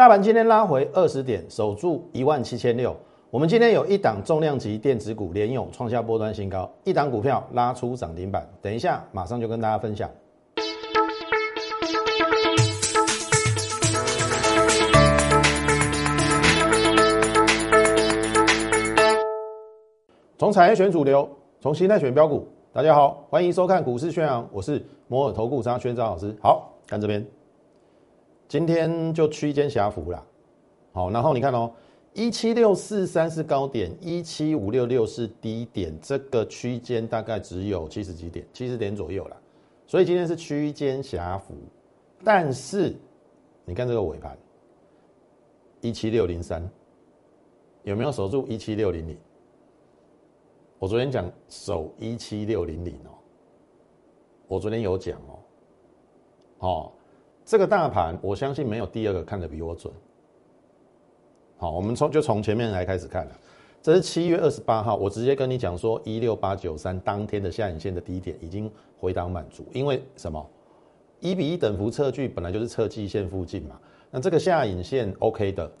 大盘今天拉回二十点，守住一万七千六。我们今天有一档重量级电子股联勇创下波段新高，一档股票拉出涨停板。等一下马上就跟大家分享。从产业选主流，从心态选标股。大家好，欢迎收看股市宣扬，我是摩尔投顾张轩张老师。好看这边，今天就区间狭幅啦。好，然后你看哦，一七六四三是高点，一七五六六是低点，这个区间大概只有七十几点，七十点左右啦。所以今天是区间狭幅，但是你看这个尾盘，一七六零三有没有守住一七六零零？我昨天讲守一七六零零哦，我昨天有讲哦，哦，这个大盘我相信没有第二个看的比我准。好，我们从就从前面来开始看了，这是七月二十八号，我直接跟你讲说一六八九三当天的下影线的低点已经回档满足，因为什么？一比一等幅测距本来就是测季线附近嘛，那这个下影线 OK 的，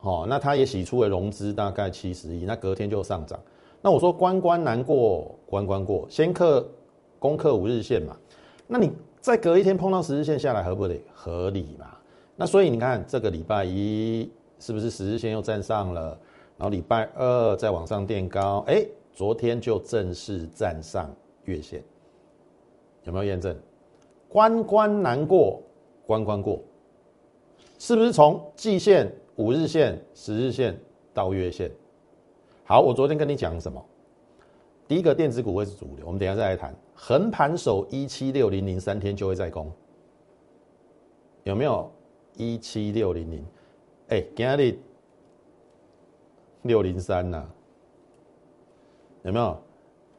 哦，那它也洗出了融资大概七十亿，那隔天就上涨。那我说关关难过关关过，先克攻克五日线嘛。那你再隔一天碰到十日线下来，合不合理？合理嘛。那所以你看这个礼拜一是不是十日线又站上了？然后礼拜二再往上垫高，哎，昨天就正式站上月线，有没有验证？关关难过关关过，是不是从季线、五日线、十日线到月线？好，我昨天跟你讲什么？第一个电子股会是主流，我们等下再来谈。横盘守一七六零零三天就会再攻，有没有一七六零零？哎，今日六零三呐，有没有？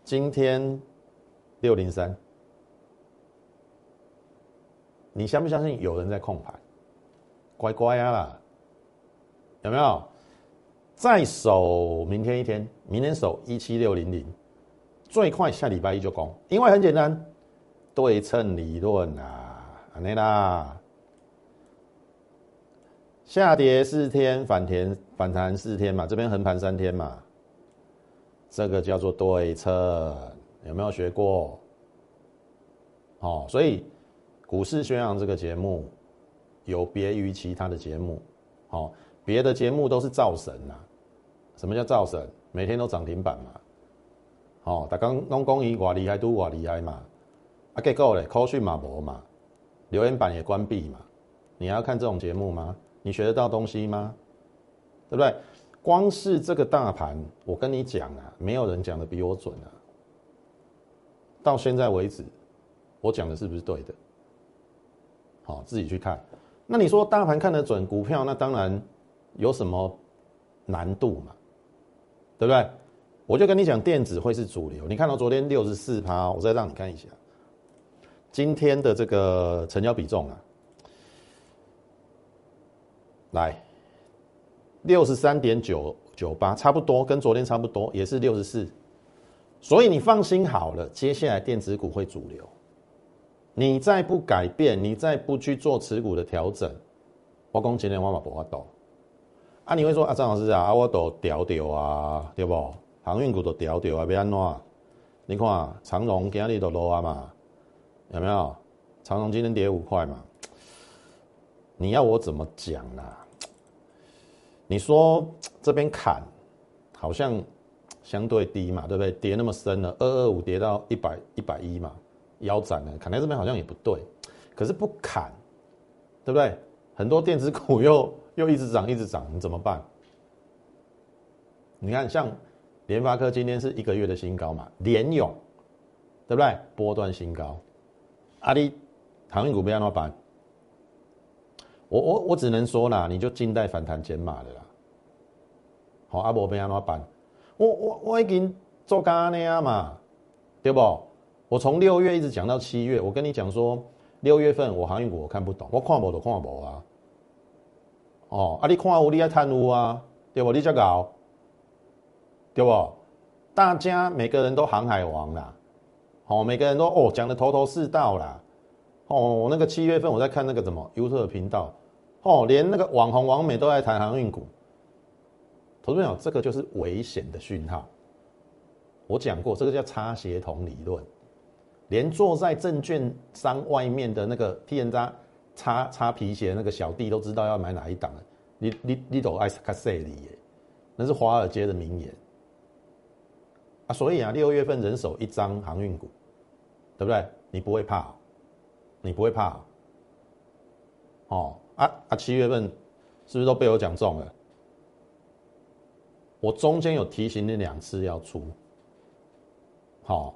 今天六零三，你相不相信有人在控盘？乖乖啊啦，有没有？再守明天一天，明天守一七六零零，最快下礼拜一就攻，因为很简单，对称理论啊，安内啦，下跌四天，反弹反弹四天嘛，这边横盘三天嘛，这个叫做对称，有没有学过？哦，所以股市宣扬这个节目有别于其他的节目，哦。别的节目都是造神呐，什么叫造神？每天都涨停板嘛，哦，大刚拢讲伊偌厉害，都偌厉害嘛，啊，结果嘞，口讯嘛无嘛，留言板也关闭嘛，你要看这种节目吗？你学得到东西吗？对不对？光是这个大盘，我跟你讲啊，没有人讲的比我准啊。到现在为止，我讲的是不是对的？好，自己去看。那你说大盘看得准，股票那当然。有什么难度嘛？对不对？我就跟你讲，电子会是主流。你看到昨天六十四趴，我再让你看一下今天的这个成交比重啊，来六十三点九九八，差不多跟昨天差不多，也是六十四。所以你放心好了，接下来电子股会主流。你再不改变，你再不去做持股的调整，我讲今天我嘛不法度。啊，你会说啊，张老师啊，我都调调啊，对不？航运股都调调啊，要安怎？你看长荣今日都落啊嘛，有没有？长荣今天跌五块嘛？你要我怎么讲呢？你说这边砍好像相对低嘛，对不对？跌那么深了，二二五跌到一百一百一嘛，腰斩了，砍在这边好像也不对。可是不砍，对不对？很多电子股又。又一直涨，一直涨，你怎么办？你看，像联发科今天是一个月的新高嘛，联勇，对不对？波段新高，阿里航运股不要那么板，我我我只能说啦，你就静待反弹减码的啦。好，阿伯不要那么板，我我我已经做干那样嘛，对不？我从六月一直讲到七月，我跟你讲说，六月份我航运股我看不懂，我看不懂看不懂啊。哦，啊！你看有你爱贪污啊，对不？你才搞，对不？大家每个人都航海王啦，哦，每个人都哦讲的头头是道啦，哦，那个七月份我在看那个什么优特频道，哦，连那个网红王美都在谈航运股。投资朋友，这个就是危险的讯号。我讲过，这个叫差协同理论。连坐在证券商外面的那个替人家擦擦皮鞋那个小弟都知道要买哪一档了。你你你都爱卡塞里耶，那是华尔街的名言啊。所以啊，六月份人手一张航运股，对不对？你不会怕，你不会怕。哦啊啊！七月份是不是都被我讲中了？我中间有提醒你两次要出。好，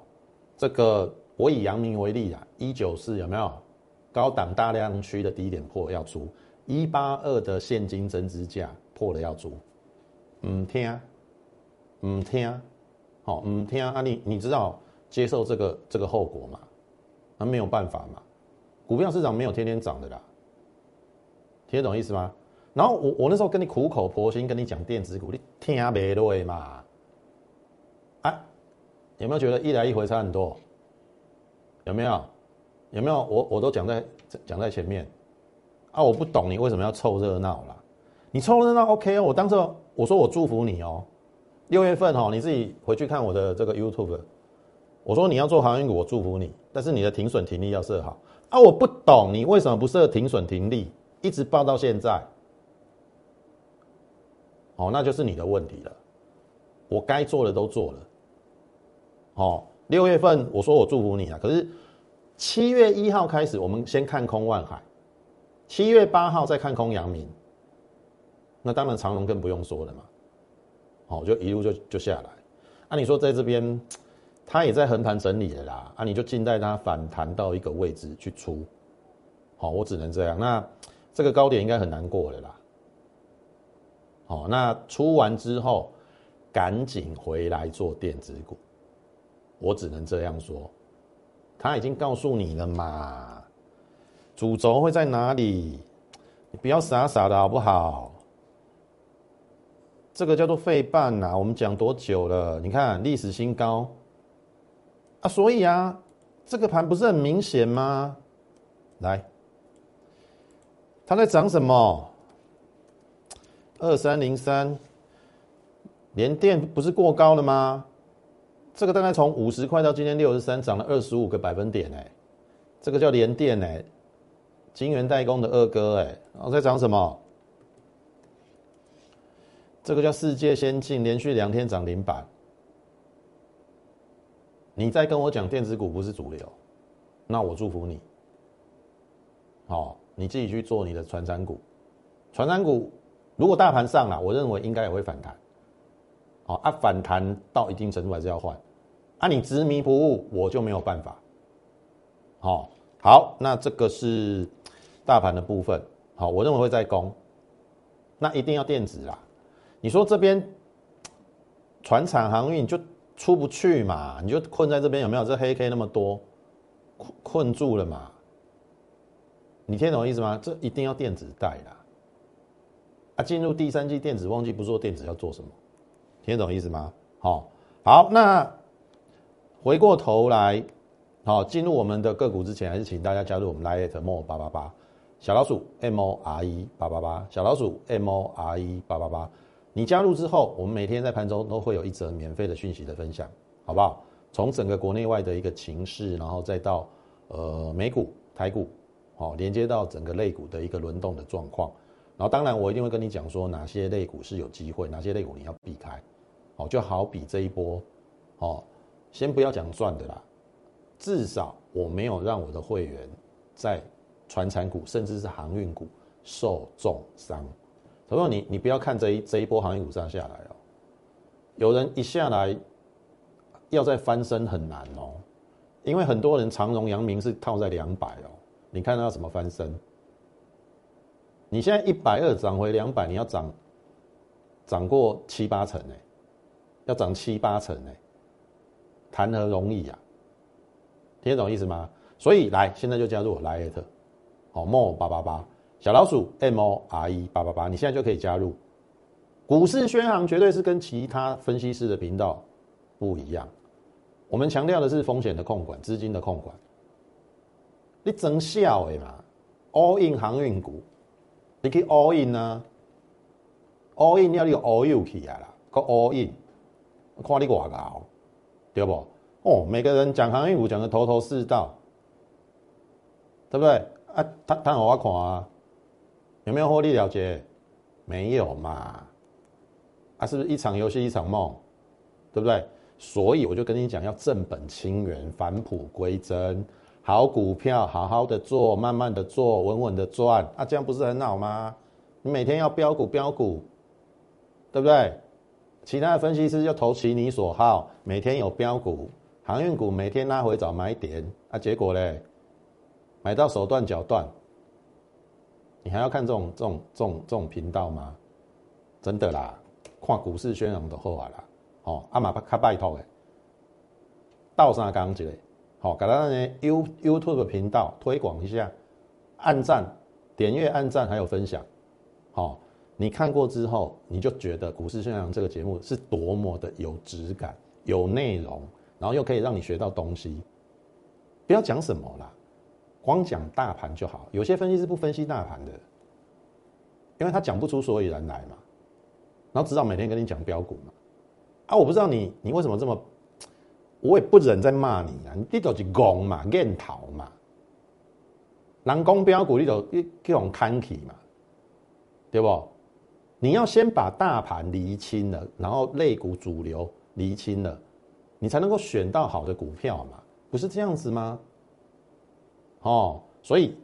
这个我以阳明为例啊，一九四有没有高档大量区的低点破要出？一八二的现金增值价破了要出？唔听，唔听，好唔听啊！你你知道接受这个这个后果吗？那没有办法嘛，股票市场没有天天涨的啦。听得懂意思吗？然后我我那时候跟你苦口婆心跟你讲电子股，你听没对嘛？啊，有没有觉得一来一回差很多？有没有？有没有？我我都讲在讲在前面啊！我不懂你为什么要凑热闹啦？你凑热闹 OK 哦，我当时我说我祝福你哦。六月份哦，你自己回去看我的这个 YouTube，我说你要做航运股，我祝福你，但是你的停损停利要设好啊！我不懂你为什么不设停损停利？一直报到现在，哦，那就是你的问题了。我该做的都做了，哦，六月份我说我祝福你啊，可是七月一号开始，我们先看空万海，七月八号再看空阳明，那当然长隆更不用说了嘛，哦，就一路就就下来。啊，你说在这边，它也在横盘整理的啦，啊，你就静待它反弹到一个位置去出，好，我只能这样。那。这个高点应该很难过了啦。好，那出完之后，赶紧回来做电子股。我只能这样说，他已经告诉你了嘛，主轴会在哪里？你不要傻傻的好不好？这个叫做费半呐，我们讲多久了？你看历史新高啊，所以啊，这个盘不是很明显吗？来。它在涨什么？二三零三，连电不是过高了吗？这个大概从五十块到今天六十三，涨了二十五个百分点哎，这个叫连电哎，金源代工的二哥哎，然后在涨什么？这个叫世界先进，连续两天涨零板。你在跟我讲电子股不是主流，那我祝福你，好。你自己去做你的传山股，传山股如果大盘上了，我认为应该也会反弹。好啊，反弹到一定程度还是要换。啊，你执迷不悟，我就没有办法。好，好，那这个是大盘的部分。好，我认为会在攻，那一定要电子啦。你说这边船产航运就出不去嘛？你就困在这边有没有？这黑 K 那么多，困困住了嘛？你听懂意思吗？这一定要电子带啦！啊，进入第三季电子旺季，不做电子要做什么？听懂意思吗？好，好，那回过头来，好，进入我们的个股之前，还是请大家加入我们 Lite More 八八八小老鼠 M O R E 八八八小老鼠 M O R E 八八八。你加入之后，我们每天在盘中都会有一则免费的讯息的分享，好不好？从整个国内外的一个情势，然后再到呃美股、台股。哦，连接到整个类股的一个轮动的状况，然后当然我一定会跟你讲说哪些类股是有机会，哪些类股你要避开。哦，就好比这一波，哦，先不要讲赚的啦，至少我没有让我的会员在传产股甚至是航运股受重伤。朋友，你你不要看这一这一波航运股上下来哦，有人一下来要再翻身很难哦，因为很多人长荣、阳明是套在两百哦。你看到怎么翻身？你现在一百二涨回两百，你要涨涨过七八成呢，要涨七八成呢，谈何容易呀？听得懂意思吗？所以来，现在就加入我 Lite，好，More 八八八小老鼠 M O R E 八八八，你现在就可以加入。股市宣行绝对是跟其他分析师的频道不一样，我们强调的是风险的控管，资金的控管。你真笑的嘛？all in 航运股，你去 all in 啊，all in 要你 all you 去啊啦，个 all in，看你外高，对不？哦，每个人讲航运股讲的头头是道，对不对？啊，他他好我看啊，有没有获利了结？没有嘛？啊，是不是一场游戏一场梦？对不对？所以我就跟你讲，要正本清源，返璞归真。好股票，好好的做，慢慢的做，稳稳的赚，啊，这样不是很好吗？你每天要标股标股，对不对？其他的分析师就投其你所好，每天有标股，航运股每天拉回找买点，啊，结果嘞，买到手断脚断，你还要看这种这种这种这种频道吗？真的啦，看股市宣扬的后啊啦，哦，阿玛巴卡拜托诶，倒三缸之类。好，给大家 You YouTube 频道推广一下，按赞、点阅、按赞还有分享。好，你看过之后，你就觉得股市宣扬这个节目是多么的有质感、有内容，然后又可以让你学到东西。不要讲什么啦，光讲大盘就好。有些分析是不分析大盘的，因为他讲不出所以然来嘛。然后只好每天跟你讲标股嘛。啊，我不知道你你为什么这么。我也不忍再骂你啊！你就是戆嘛，硬逃嘛。人讲标股，你就一这种看起嘛，对不？你要先把大盘厘清了，然后类股主流厘清了，你才能够选到好的股票嘛，不是这样子吗？哦，所以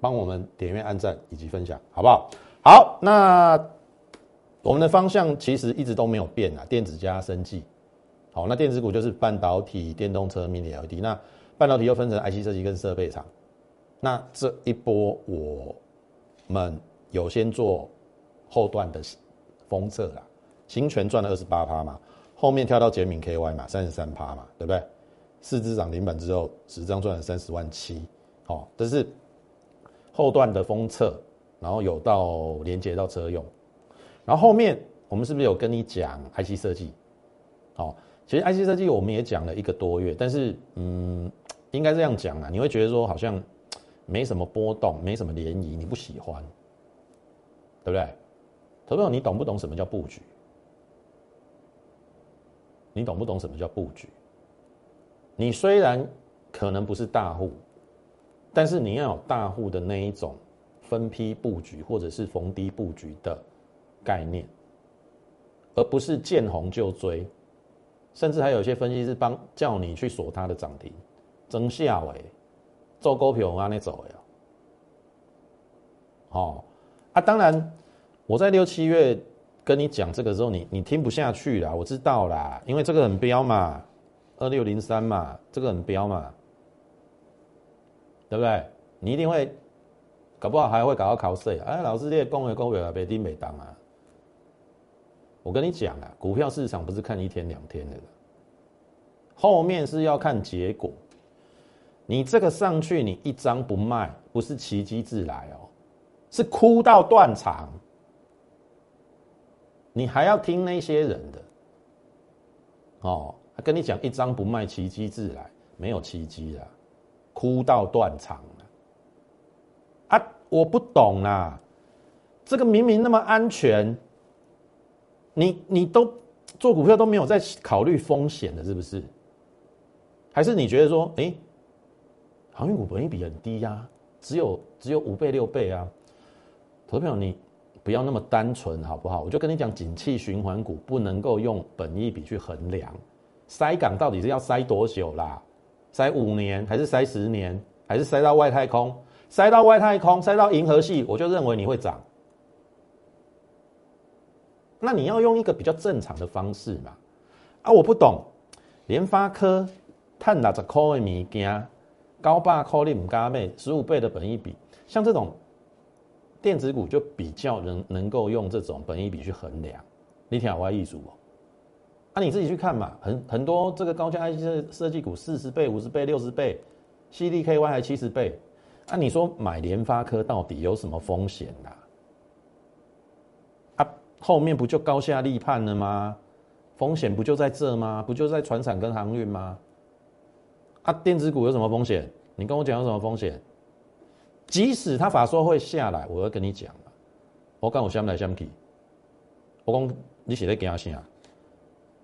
帮我们点阅、按赞以及分享，好不好？好，那我们的方向其实一直都没有变啊，电子加生技。好，那电子股就是半导体、电动车、Mini LED。那半导体又分成 IC 设计跟设备厂。那这一波我们有先做后段的封测啦，新全赚了二十八趴嘛，后面跳到捷敏 KY 嘛，三十三趴嘛，对不对？四只涨停板之后，十张赚了三十万七。好，这是后段的封测，然后有到连接到车用。然后后面我们是不是有跟你讲 IC 设计？好。其实 IC 设计我们也讲了一个多月，但是嗯，应该这样讲啊，你会觉得说好像没什么波动，没什么涟漪，你不喜欢，对不对？投朋友，你懂不懂什么叫布局？你懂不懂什么叫布局？你虽然可能不是大户，但是你要有大户的那一种分批布局或者是逢低布局的概念，而不是见红就追。甚至还有一些分析师帮叫你去锁它的涨停，增下尾，做股票往那走呀。哦，啊，当然我在六七月跟你讲这个时候，你你听不下去啦，我知道啦，因为这个很标嘛，二六零三嘛，这个很标嘛，对不对？你一定会搞不好还会搞到考试哎，老师这讲的股票啊，别听没当啊。我跟你讲啊，股票市场不是看一天两天的，后面是要看结果。你这个上去，你一张不卖，不是奇迹自来哦，是哭到断肠。你还要听那些人的哦？跟你讲一张不卖，奇迹自来，没有奇迹啊，哭到断肠啊！我不懂啊，这个明明那么安全。你你都做股票都没有在考虑风险的，是不是？还是你觉得说，哎，航运股本益比很低呀，只有只有五倍六倍啊？投票你不要那么单纯好不好？我就跟你讲，景气循环股不能够用本益比去衡量，塞港到底是要塞多久啦？塞五年还是塞十年，还是塞到外太空？塞到外太空，塞到银河系，我就认为你会涨。那你要用一个比较正常的方式嘛？啊，我不懂，联发科探六十块的物件，高八块你唔加咩，十五倍的本益比，像这种电子股就比较能能够用这种本益比去衡量。你听我意思不？啊，你自己去看嘛，很很多这个高价 IC 设计股四十倍、五十倍、六十倍，CDKY 还七十倍，啊，你说买联发科到底有什么风险呐？后面不就高下立判了吗？风险不就在这吗？不就在船产跟航运吗？啊，电子股有什么风险？你跟我讲有什么风险？即使它法说会下来，我要跟你讲我讲我相来相去，我讲你写在给他信啊，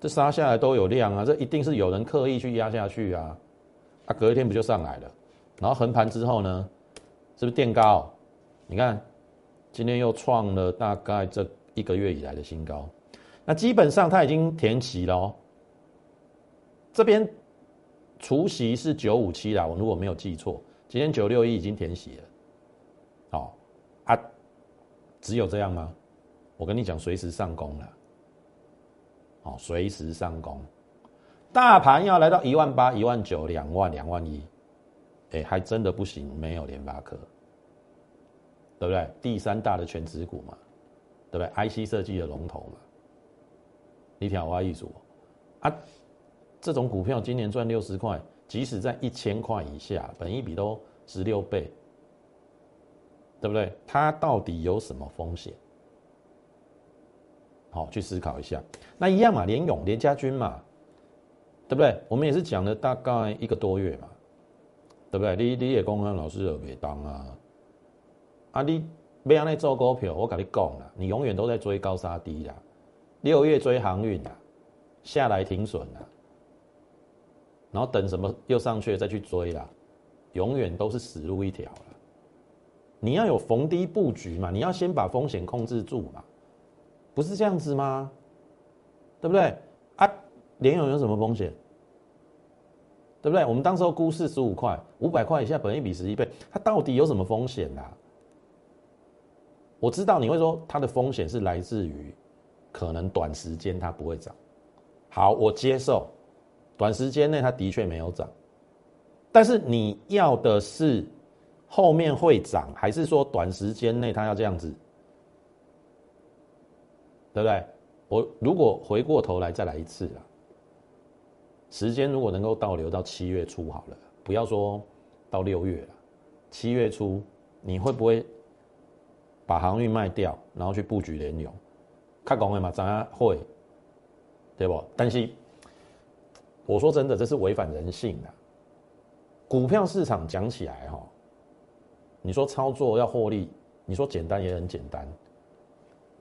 这杀下来都有量啊，这一定是有人刻意去压下去啊，啊，隔一天不就上来了？然后横盘之后呢，是不是垫高？你看今天又创了大概这一个月以来的新高，那基本上它已经填齐了哦。这边除息是九五七啦，我如果没有记错，今天九六一已经填息了。好啊，只有这样吗？我跟你讲，随时上攻了。好，随时上攻，大盘要来到一万八、一万九、两万、两万一。哎，还真的不行，没有联发科，对不对？第三大的全指股嘛，对不对？IC 设计的龙头嘛，你挑我一组啊？这种股票今年赚六十块，即使在一千块以下，本一比都十六倍，对不对？它到底有什么风险？好，去思考一下。那一样嘛，联勇、联家军嘛，对不对？我们也是讲了大概一个多月嘛。对不对？你你也讲啊，老师也袂当啊。啊，你要安尼做股票，我跟你讲啦，你永远都在追高杀低啦。六月追航运啦，下来停损啦，然后等什么又上去再去追啦，永远都是死路一条了。你要有逢低布局嘛，你要先把风险控制住嘛，不是这样子吗？对不对？啊，联勇有什么风险？对不对？我们当时候估四十五块，五百块以下，本一比十一倍，它到底有什么风险啊？我知道你会说它的风险是来自于可能短时间它不会涨。好，我接受，短时间内它的确没有涨，但是你要的是后面会涨，还是说短时间内它要这样子？对不对？我如果回过头来再来一次啊。时间如果能够倒流到七月初好了，不要说到六月了，七月初你会不会把航运卖掉，然后去布局联勇？看讲的嘛，怎样会？对不？但是我说真的，这是违反人性的。股票市场讲起来哈，你说操作要获利，你说简单也很简单，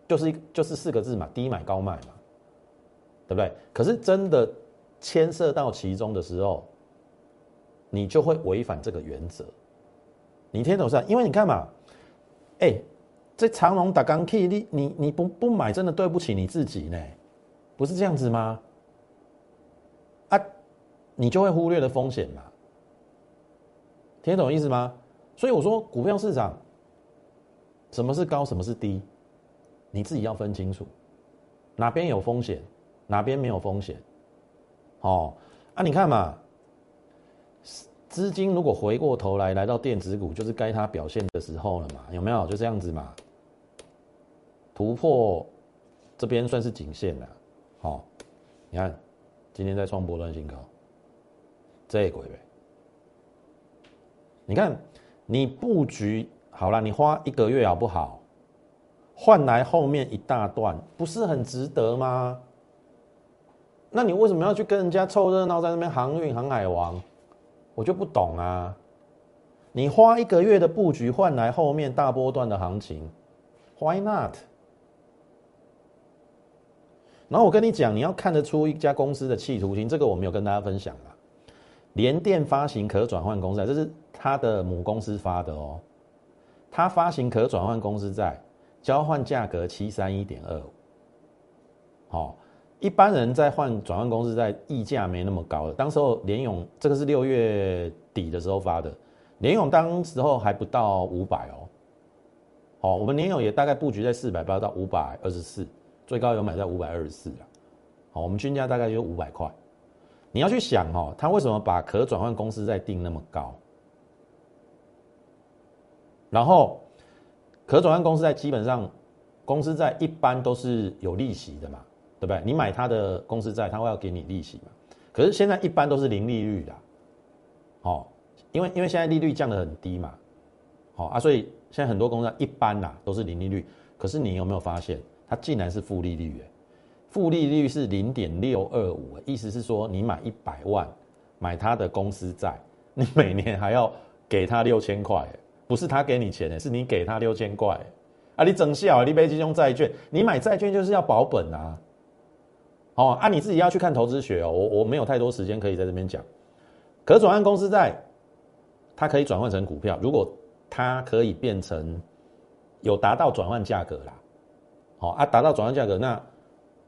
就是一就是四个字嘛，低买高卖嘛，对不对？可是真的。牵涉到其中的时候，你就会违反这个原则。你听懂是？因为你看嘛，哎，这长龙打钢 K，你你你不不买，真的对不起你自己呢，不是这样子吗？啊，你就会忽略了风险嘛。听懂意思吗？所以我说，股票市场什么是高，什么是低，你自己要分清楚，哪边有风险，哪边没有风险。哦，啊，你看嘛，资金如果回过头来来到电子股，就是该它表现的时候了嘛，有没有？就这样子嘛，突破这边算是颈线了。好，你看今天在创波段新高，这鬼呗。你看你布局好了，你花一个月好不好？换来后面一大段，不是很值得吗？那你为什么要去跟人家凑热闹，在那边航运航海王？我就不懂啊！你花一个月的布局换来后面大波段的行情，Why not？然后我跟你讲，你要看得出一家公司的企图心，这个我没有跟大家分享啊。联电发行可转换公司债，这是它的母公司发的哦。它发行可转换公司债，交换价格七三一点二五，好。一般人在换转换公司，在溢价没那么高的。当时候联勇这个是六月底的时候发的，联勇当时候还不到五百哦。好，我们联勇也大概布局在四百八到五百二十四，最高有买在五百二十四啊。好，我们均价大概就五百块。你要去想哦，他为什么把可转换公司再定那么高？然后可转换公司债基本上公司债一般都是有利息的嘛。对不对？你买他的公司债，他会要给你利息嘛？可是现在一般都是零利率的，哦，因为因为现在利率降得很低嘛，好啊，所以现在很多公司一般呐都是零利率。可是你有没有发现，它竟然是负利率？哎，负利率是零点六二五，意思是说你买一百万买他的公司债，你每年还要给他六千块，不是他给你钱的，是你给他六千块啊！你整笑，你买这种债券，你买债券就是要保本啊！哦，啊，你自己要去看投资学哦，我我没有太多时间可以在这边讲。可转换公司债，它可以转换成股票，如果它可以变成有达到转换价格啦，好啊，达到转换价格，那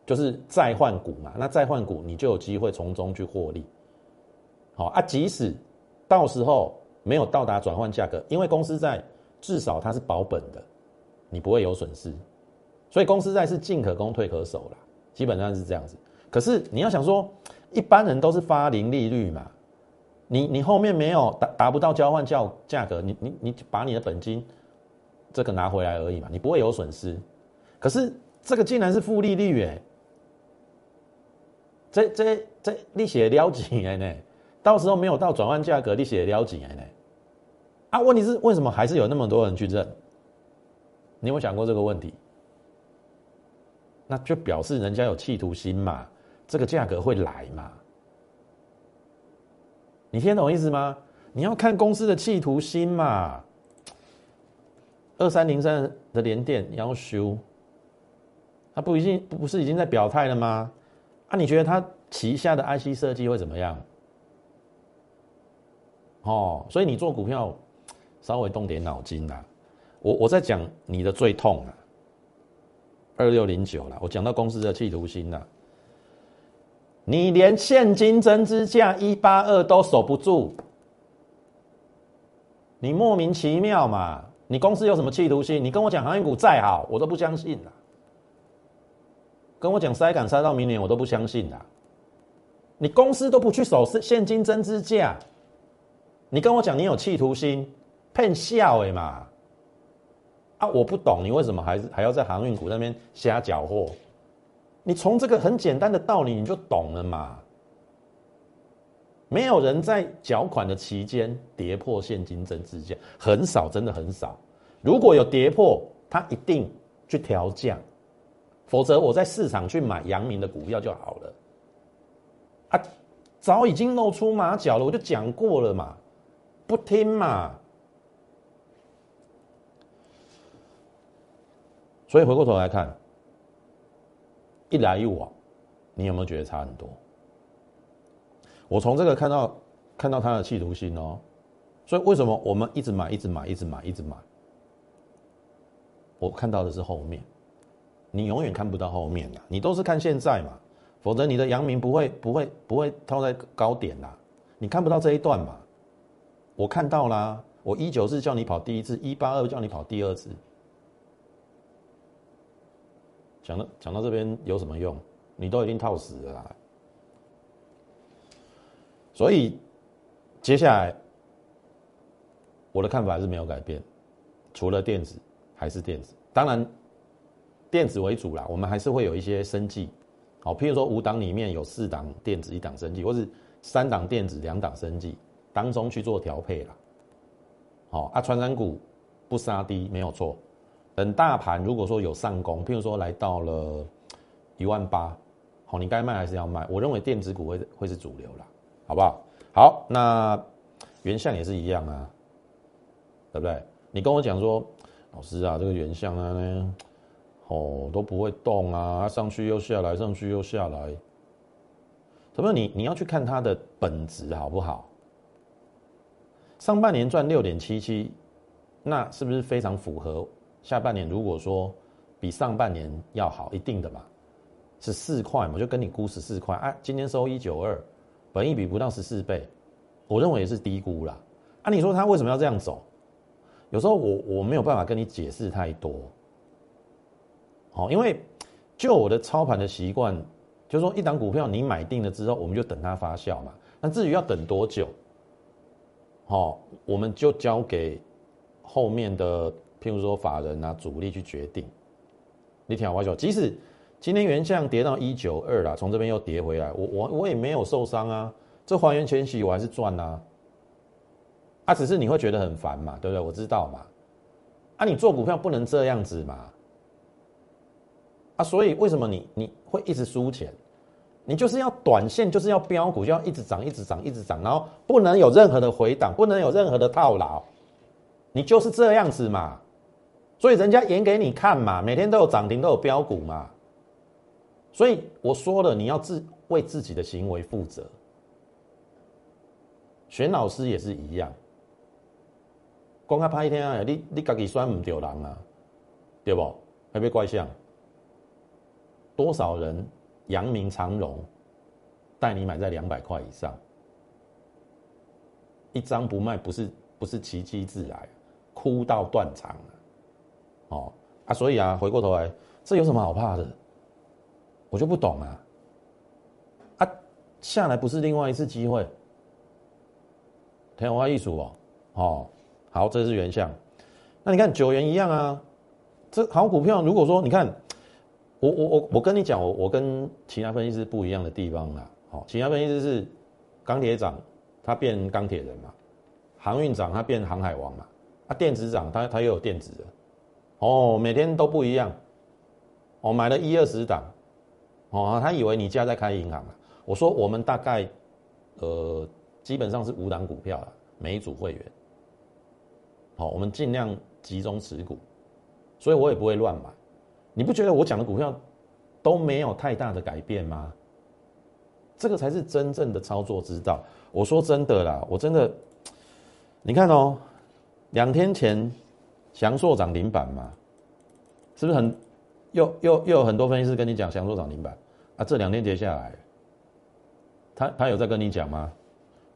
就是再换股嘛，那再换股你就有机会从中去获利。好啊，即使到时候没有到达转换价格，因为公司债至少它是保本的，你不会有损失，所以公司债是进可攻退可守啦。基本上是这样子，可是你要想说，一般人都是发零利率嘛，你你后面没有达达不到交换价价格，你你你把你的本金这个拿回来而已嘛，你不会有损失。可是这个竟然是负利率哎，这这这利息了几年呢？到时候没有到转换价格，利息了几年呢？啊，问题是为什么还是有那么多人去认？你有没有想过这个问题？那就表示人家有企图心嘛，这个价格会来嘛？你听懂意思吗？你要看公司的企图心嘛。二三零三的连电要修，他不已经不是已经在表态了吗？啊，你觉得他旗下的 IC 设计会怎么样？哦，所以你做股票稍微动点脑筋啦。我我在讲你的最痛啊。二六零九了，我讲到公司的企图心了。你连现金增资价一八二都守不住，你莫名其妙嘛？你公司有什么企图心？你跟我讲航运股再好，我都不相信啦。跟我讲塞港塞到明年，我都不相信啦。你公司都不去守现金增资价，你跟我讲你有企图心，骗笑哎嘛！啊，我不懂你为什么还还要在航运股那边瞎搅和？你从这个很简单的道理你就懂了嘛？没有人在缴款的期间跌破现金增值价，很少，真的很少。如果有跌破，他一定去调降，否则我在市场去买阳明的股票就好了。啊，早已经露出马脚了，我就讲过了嘛，不听嘛。所以回过头来看，一来一往，你有没有觉得差很多？我从这个看到看到他的企图心哦，所以为什么我们一直买，一直买，一直买，一直买？我看到的是后面，你永远看不到后面的，你都是看现在嘛，否则你的阳明不会不会不会套在高点啦，你看不到这一段嘛？我看到啦，我一九四叫你跑第一次，一八二叫你跑第二次。讲到讲到这边有什么用？你都已经套死了，所以接下来我的看法是没有改变，除了电子还是电子，当然电子为主啦，我们还是会有一些生计，好，譬如说五档里面有四档电子，一档生计，或是三档电子，两档生计当中去做调配啦。好，啊，传染股不杀低没有错。等大盘如果说有上攻，譬如说来到了一万八，好，你该卖还是要卖？我认为电子股会会是主流啦，好不好？好，那原相也是一样啊，对不对？你跟我讲说，老师啊，这个原相啊，哦都不会动啊，上去又下来，上去又下来，怎么你你要去看它的本质好不好？上半年赚六点七七，那是不是非常符合？下半年如果说比上半年要好，一定的嘛，是四块嘛，就跟你估十四块啊。今天收一九二，本益比不到十四倍，我认为也是低估啦。啊，你说他为什么要这样走？有时候我我没有办法跟你解释太多。好，因为就我的操盘的习惯，就是说一档股票你买定了之后，我们就等它发酵嘛。那至于要等多久，好，我们就交给后面的。譬如说法人啊，主力去决定，你听我讲，即使今天原相跌到一九二了，从这边又跌回来，我我我也没有受伤啊，这还原全息我还是赚啊，啊，只是你会觉得很烦嘛，对不对？我知道嘛，啊，你做股票不能这样子嘛，啊，所以为什么你你会一直输钱？你就是要短线，就是要标股，就要一直涨，一直涨，一直涨，然后不能有任何的回档，不能有任何的套牢。你就是这样子嘛，所以人家演给你看嘛，每天都有涨停，都有标股嘛。所以我说了，你要自为自己的行为负责。选老师也是一样，讲较歹听啊，你你自己选唔对人啊，对不？还别怪相。多少人扬名长荣，带你买在两百块以上，一张不卖不是不是奇迹自来，哭到断肠了。哦啊，所以啊，回过头来，这有什么好怕的？我就不懂啊！啊，下来不是另外一次机会？天花艺术哦，哦，好，这是原相。那你看九元一样啊，这好股票。如果说你看，我我我我跟你讲，我我跟其他分析师不一样的地方啦。好，其他分析师是钢铁涨，他变钢铁人嘛；航运涨，他变航海王嘛；啊，电子涨，他他又有电子。哦，每天都不一样。哦，买了一二十档。哦，他以为你家在开银行啊？我说我们大概，呃，基本上是五档股票了，每一组会员。好，我们尽量集中持股，所以我也不会乱买。你不觉得我讲的股票都没有太大的改变吗？这个才是真正的操作之道。我说真的啦，我真的，你看哦，两天前翔硕涨停板嘛，是不是很？又又又有很多分析师跟你讲，想做涨停板啊，这两天跌下来，他他有在跟你讲吗？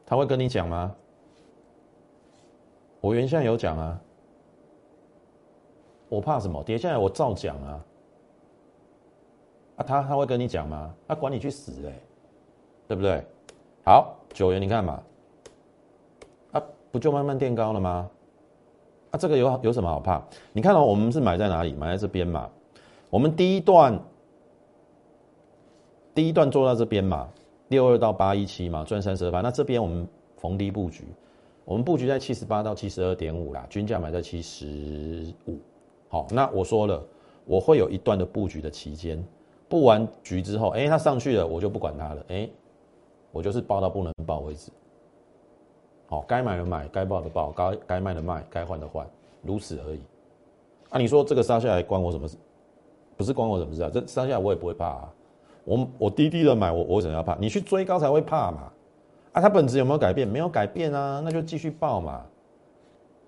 他会跟你讲吗？我原先有讲啊，我怕什么？跌下来我照讲啊，啊他他会跟你讲吗？他管你去死嘞，对不对？好，九元你看嘛，啊不就慢慢垫高了吗？啊这个有有什么好怕？你看到我们是买在哪里？买在这边嘛。我们第一段，第一段做到这边嘛，六二到八一七嘛，赚三十二八。那这边我们逢低布局，我们布局在七十八到七十二点五啦，均价买在七十五。好，那我说了，我会有一段的布局的期间，布完局之后，哎，它上去了，我就不管它了，哎，我就是报到不能报为止。好，该买的买，该报的报，该该卖的卖，该换的换，如此而已。啊，你说这个杀下来关我什么事？不是关我什么事啊？这杀下来我也不会怕啊。我我低低的买，我我怎么要怕？你去追高才会怕嘛。啊，它本质有没有改变？没有改变啊，那就继续报嘛。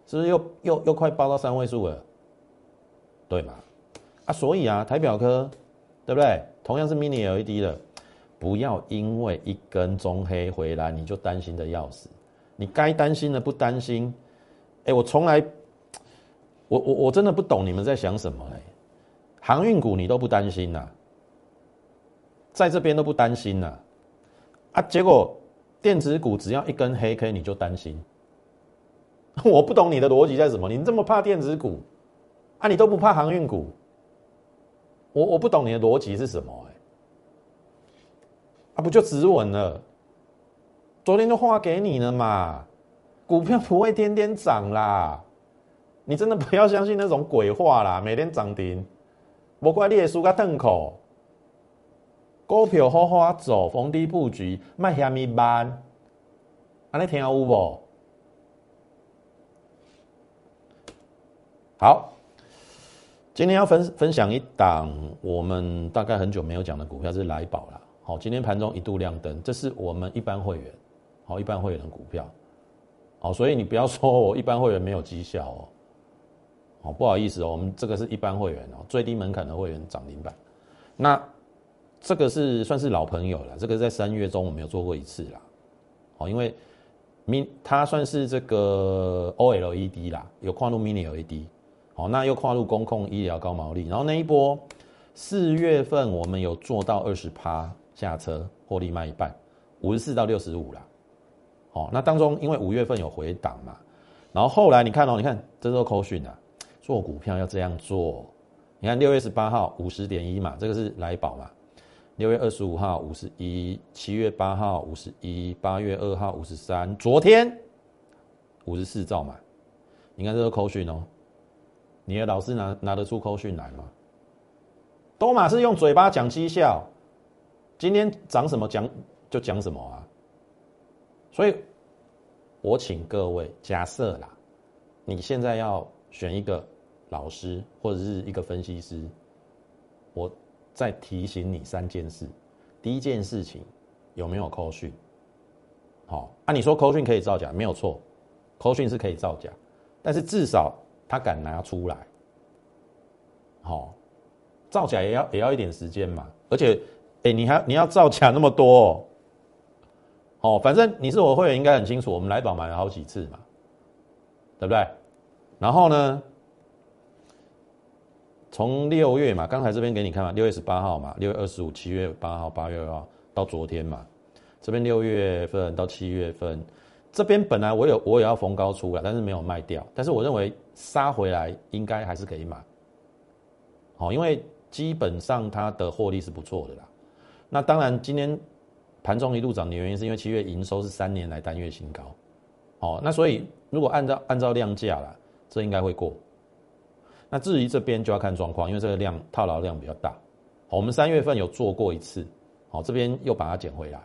是不是又又又快报到三位数了？对嘛？啊，所以啊，台表科，对不对？同样是 mini LED 的，不要因为一根中黑回来你就担心的要死。你该担心的不担心。哎，我从来，我我我真的不懂你们在想什么哎。航运股你都不担心呐，在这边都不担心呐，啊，结果电子股只要一根黑 K 你就担心，我不懂你的逻辑在什么？你这么怕电子股，啊，你都不怕航运股，我我不懂你的逻辑是什么？哎，啊，不就止稳了？昨天都画给你了嘛，股票不会天天涨啦，你真的不要相信那种鬼话啦，每天涨停。无怪你会输个痛苦，股票好好做，逢低布局，卖遐咪慢，安尼听有无？好，今天要分分享一档我们大概很久没有讲的股票，是来宝了。好，今天盘中一度亮灯，这是我们一般会员，好，一般会员的股票，好，所以你不要说我一般会员没有绩效哦。哦，不好意思哦，我们这个是一般会员哦，最低门槛的会员涨停板。那这个是算是老朋友了，这个在三月中我们有做过一次啦。哦，因为明它算是这个 OLED 啦，有跨入 mini LED。哦，那又跨入公控医疗高毛利，然后那一波四月份我们有做到二十趴下车获利卖一半，五十四到六十五啦。哦，那当中因为五月份有回档嘛，然后后来你看哦，你看这是扣讯啊。做股票要这样做，你看六月十八号五十点一嘛，这个是来宝嘛。六月二十五号五十一，七月八号五十一，八月二号五十三，昨天五十四兆嘛。你看这个扣讯哦，你的老师拿拿得出扣讯来吗？都马是用嘴巴讲绩效，今天涨什么讲就讲什么啊。所以，我请各位假设啦。你现在要选一个老师或者是一个分析师，我再提醒你三件事。第一件事情有没有扣讯？好，啊，你说扣讯可以造假，没有错，扣讯是可以造假，但是至少他敢拿出来。好，造假也要也要一点时间嘛，而且，哎，你还你要造假那么多，哦，哦，反正你是我会员，应该很清楚，我们来宝买了好几次嘛，对不对？然后呢，从六月嘛，刚才这边给你看嘛，六月十八号嘛，六月二十五、七月八号、八月二号到昨天嘛，这边六月份到七月份，这边本来我有我也要逢高出来，但是没有卖掉，但是我认为杀回来应该还是可以买。好，因为基本上它的获利是不错的啦。那当然，今天盘中一路涨的原因是因为七月营收是三年来单月新高。哦，那所以如果按照按照量价啦，这应该会过。那至于这边就要看状况，因为这个量套牢量比较大。我们三月份有做过一次，好，这边又把它捡回来。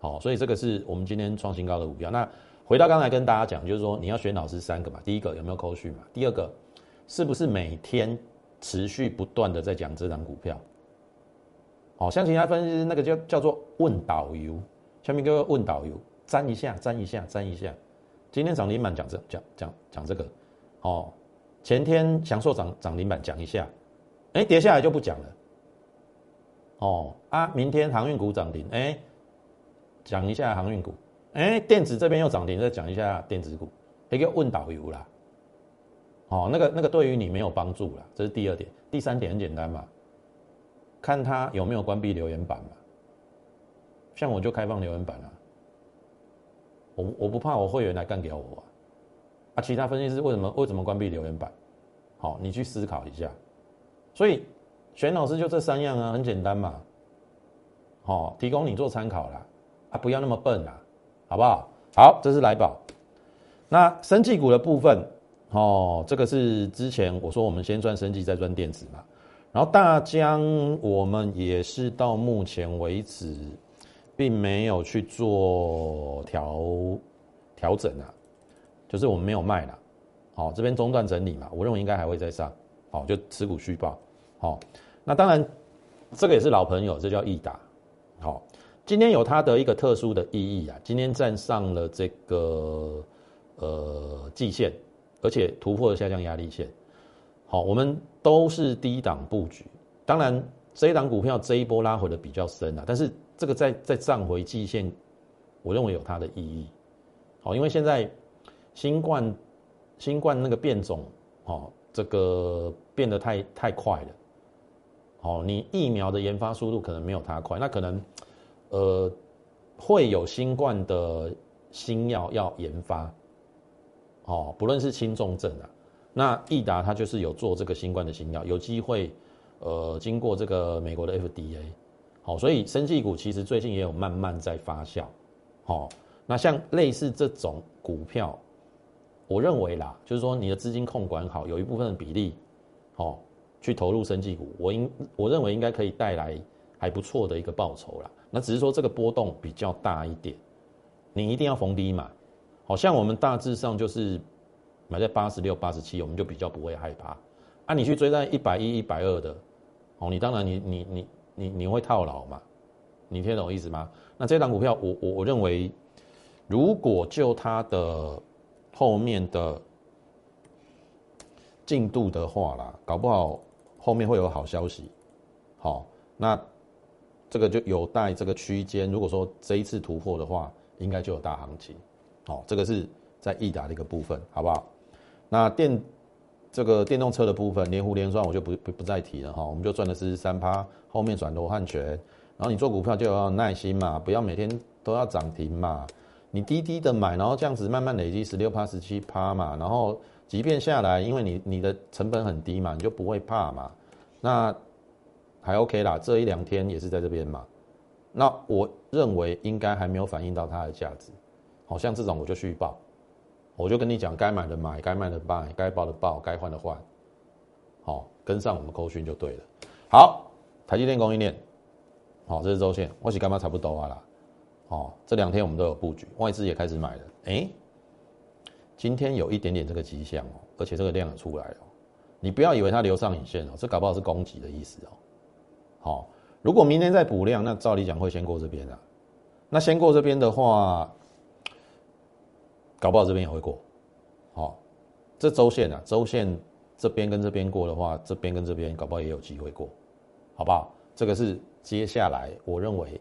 好，所以这个是我们今天创新高的股票。那回到刚才跟大家讲，就是说你要选老师三个嘛，第一个有没有扣序嘛？第二个是不是每天？持续不断的在讲这张股票，哦，像其他分析师那个叫叫做问导游，下面各位问导游，沾一下，沾一下，沾一下。今天涨停板讲这讲讲讲这个，哦，前天享受涨涨停板讲一下，哎，跌下来就不讲了，哦啊，明天航运股涨停，哎，讲一下航运股，哎，电子这边又涨停，再讲一下电子股，一个问导游啦。哦，那个那个对于你没有帮助了，这是第二点。第三点很简单嘛，看他有没有关闭留言板嘛。像我就开放留言板啊，我我不怕我会员来干掉我啊。啊，其他分析师为什么为什么关闭留言板？好，你去思考一下。所以选老师就这三样啊，很简单嘛。好，提供你做参考啦。啊，不要那么笨啦，好不好？好，这是来宝。那生技股的部分。哦，这个是之前我说我们先赚生技再赚电子嘛，然后大疆我们也是到目前为止，并没有去做调调整啊，就是我们没有卖了，好这边中断整理嘛，我认为应该还会再上，好就持股续报，好那当然这个也是老朋友，这叫易达，好今天有它的一个特殊的意义啊，今天站上了这个呃季线。而且突破了下降压力线，好，我们都是低档布局。当然，这一档股票这一波拉回的比较深啊，但是这个在在站回季线，我认为有它的意义。好，因为现在新冠新冠那个变种，哦，这个变得太太快了。好，你疫苗的研发速度可能没有它快，那可能呃会有新冠的新药要研发。哦，不论是轻重症啊，那益达它就是有做这个新冠的新药，有机会，呃，经过这个美国的 FDA，好，所以生技股其实最近也有慢慢在发酵，好，那像类似这种股票，我认为啦，就是说你的资金控管好，有一部分的比例，哦，去投入生技股，我应我认为应该可以带来还不错的一个报酬啦。那只是说这个波动比较大一点，你一定要逢低嘛。好像我们大致上就是买在八十六、八十七，我们就比较不会害怕。啊，你去追在一百一、一百二的，哦，你当然你你你你你会套牢嘛？你听懂我意思吗？那这档股票，我我我认为，如果就它的后面的进度的话啦，搞不好后面会有好消息。好，那这个就有待这个区间。如果说这一次突破的话，应该就有大行情。好，这个是在易达的一个部分，好不好？那电这个电动车的部分，连湖连双我就不不不再提了哈，我们就赚的是三趴，后面转罗汉拳。然后你做股票就要耐心嘛，不要每天都要涨停嘛，你低低的买，然后这样子慢慢累积十六趴、十七趴嘛，然后即便下来，因为你你的成本很低嘛，你就不会怕嘛，那还 OK 啦，这一两天也是在这边嘛，那我认为应该还没有反映到它的价值。好像这种我就续报，我就跟你讲，该买的买，该卖的卖，该报的报，该换的换，好，跟上我们扣讯就对了。好，台积电供应链，好，这是周线，我是干嘛差不多啊啦？哦，这两天我们都有布局，外资也开始买了。哎，今天有一点点这个迹象哦，而且这个量也出来了。你不要以为它留上影线哦，这搞不好是攻击的意思哦。好，如果明天再补量，那照理讲会先过这边啊。那先过这边的话，搞不好这边也会过。好，这周线啊，周线这边跟这边过的话，这边跟这边搞不好也有机会过，好不好？这个是接下来我认为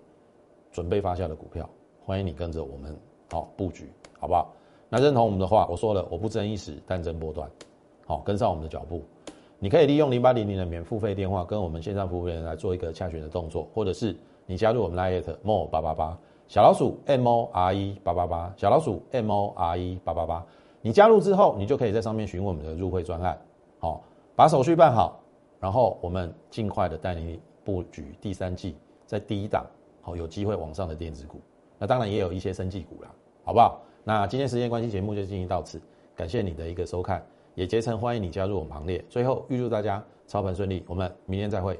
准备发酵的股票，欢迎你跟着我们好布局，好不好？那认同我们的话，我说了，我不争一时，但争波段。好，跟上我们的脚步。你可以利用零八零零的免付费电话跟我们线上服务员来做一个洽询的动作，或者是你加入我们 Line more 八八八小老鼠 M O R E 八八八小老鼠 M O R E 八八八。你加入之后，你就可以在上面询问我们的入会专案，好，把手续办好，然后我们尽快的带你布局第三季在第一档，好有机会往上的电子股。那当然也有一些生技股啦，好不好？那今天时间关系，节目就进行到此，感谢你的一个收看。也竭诚欢迎你加入我们行列。最后预祝大家操盘顺利，我们明天再会。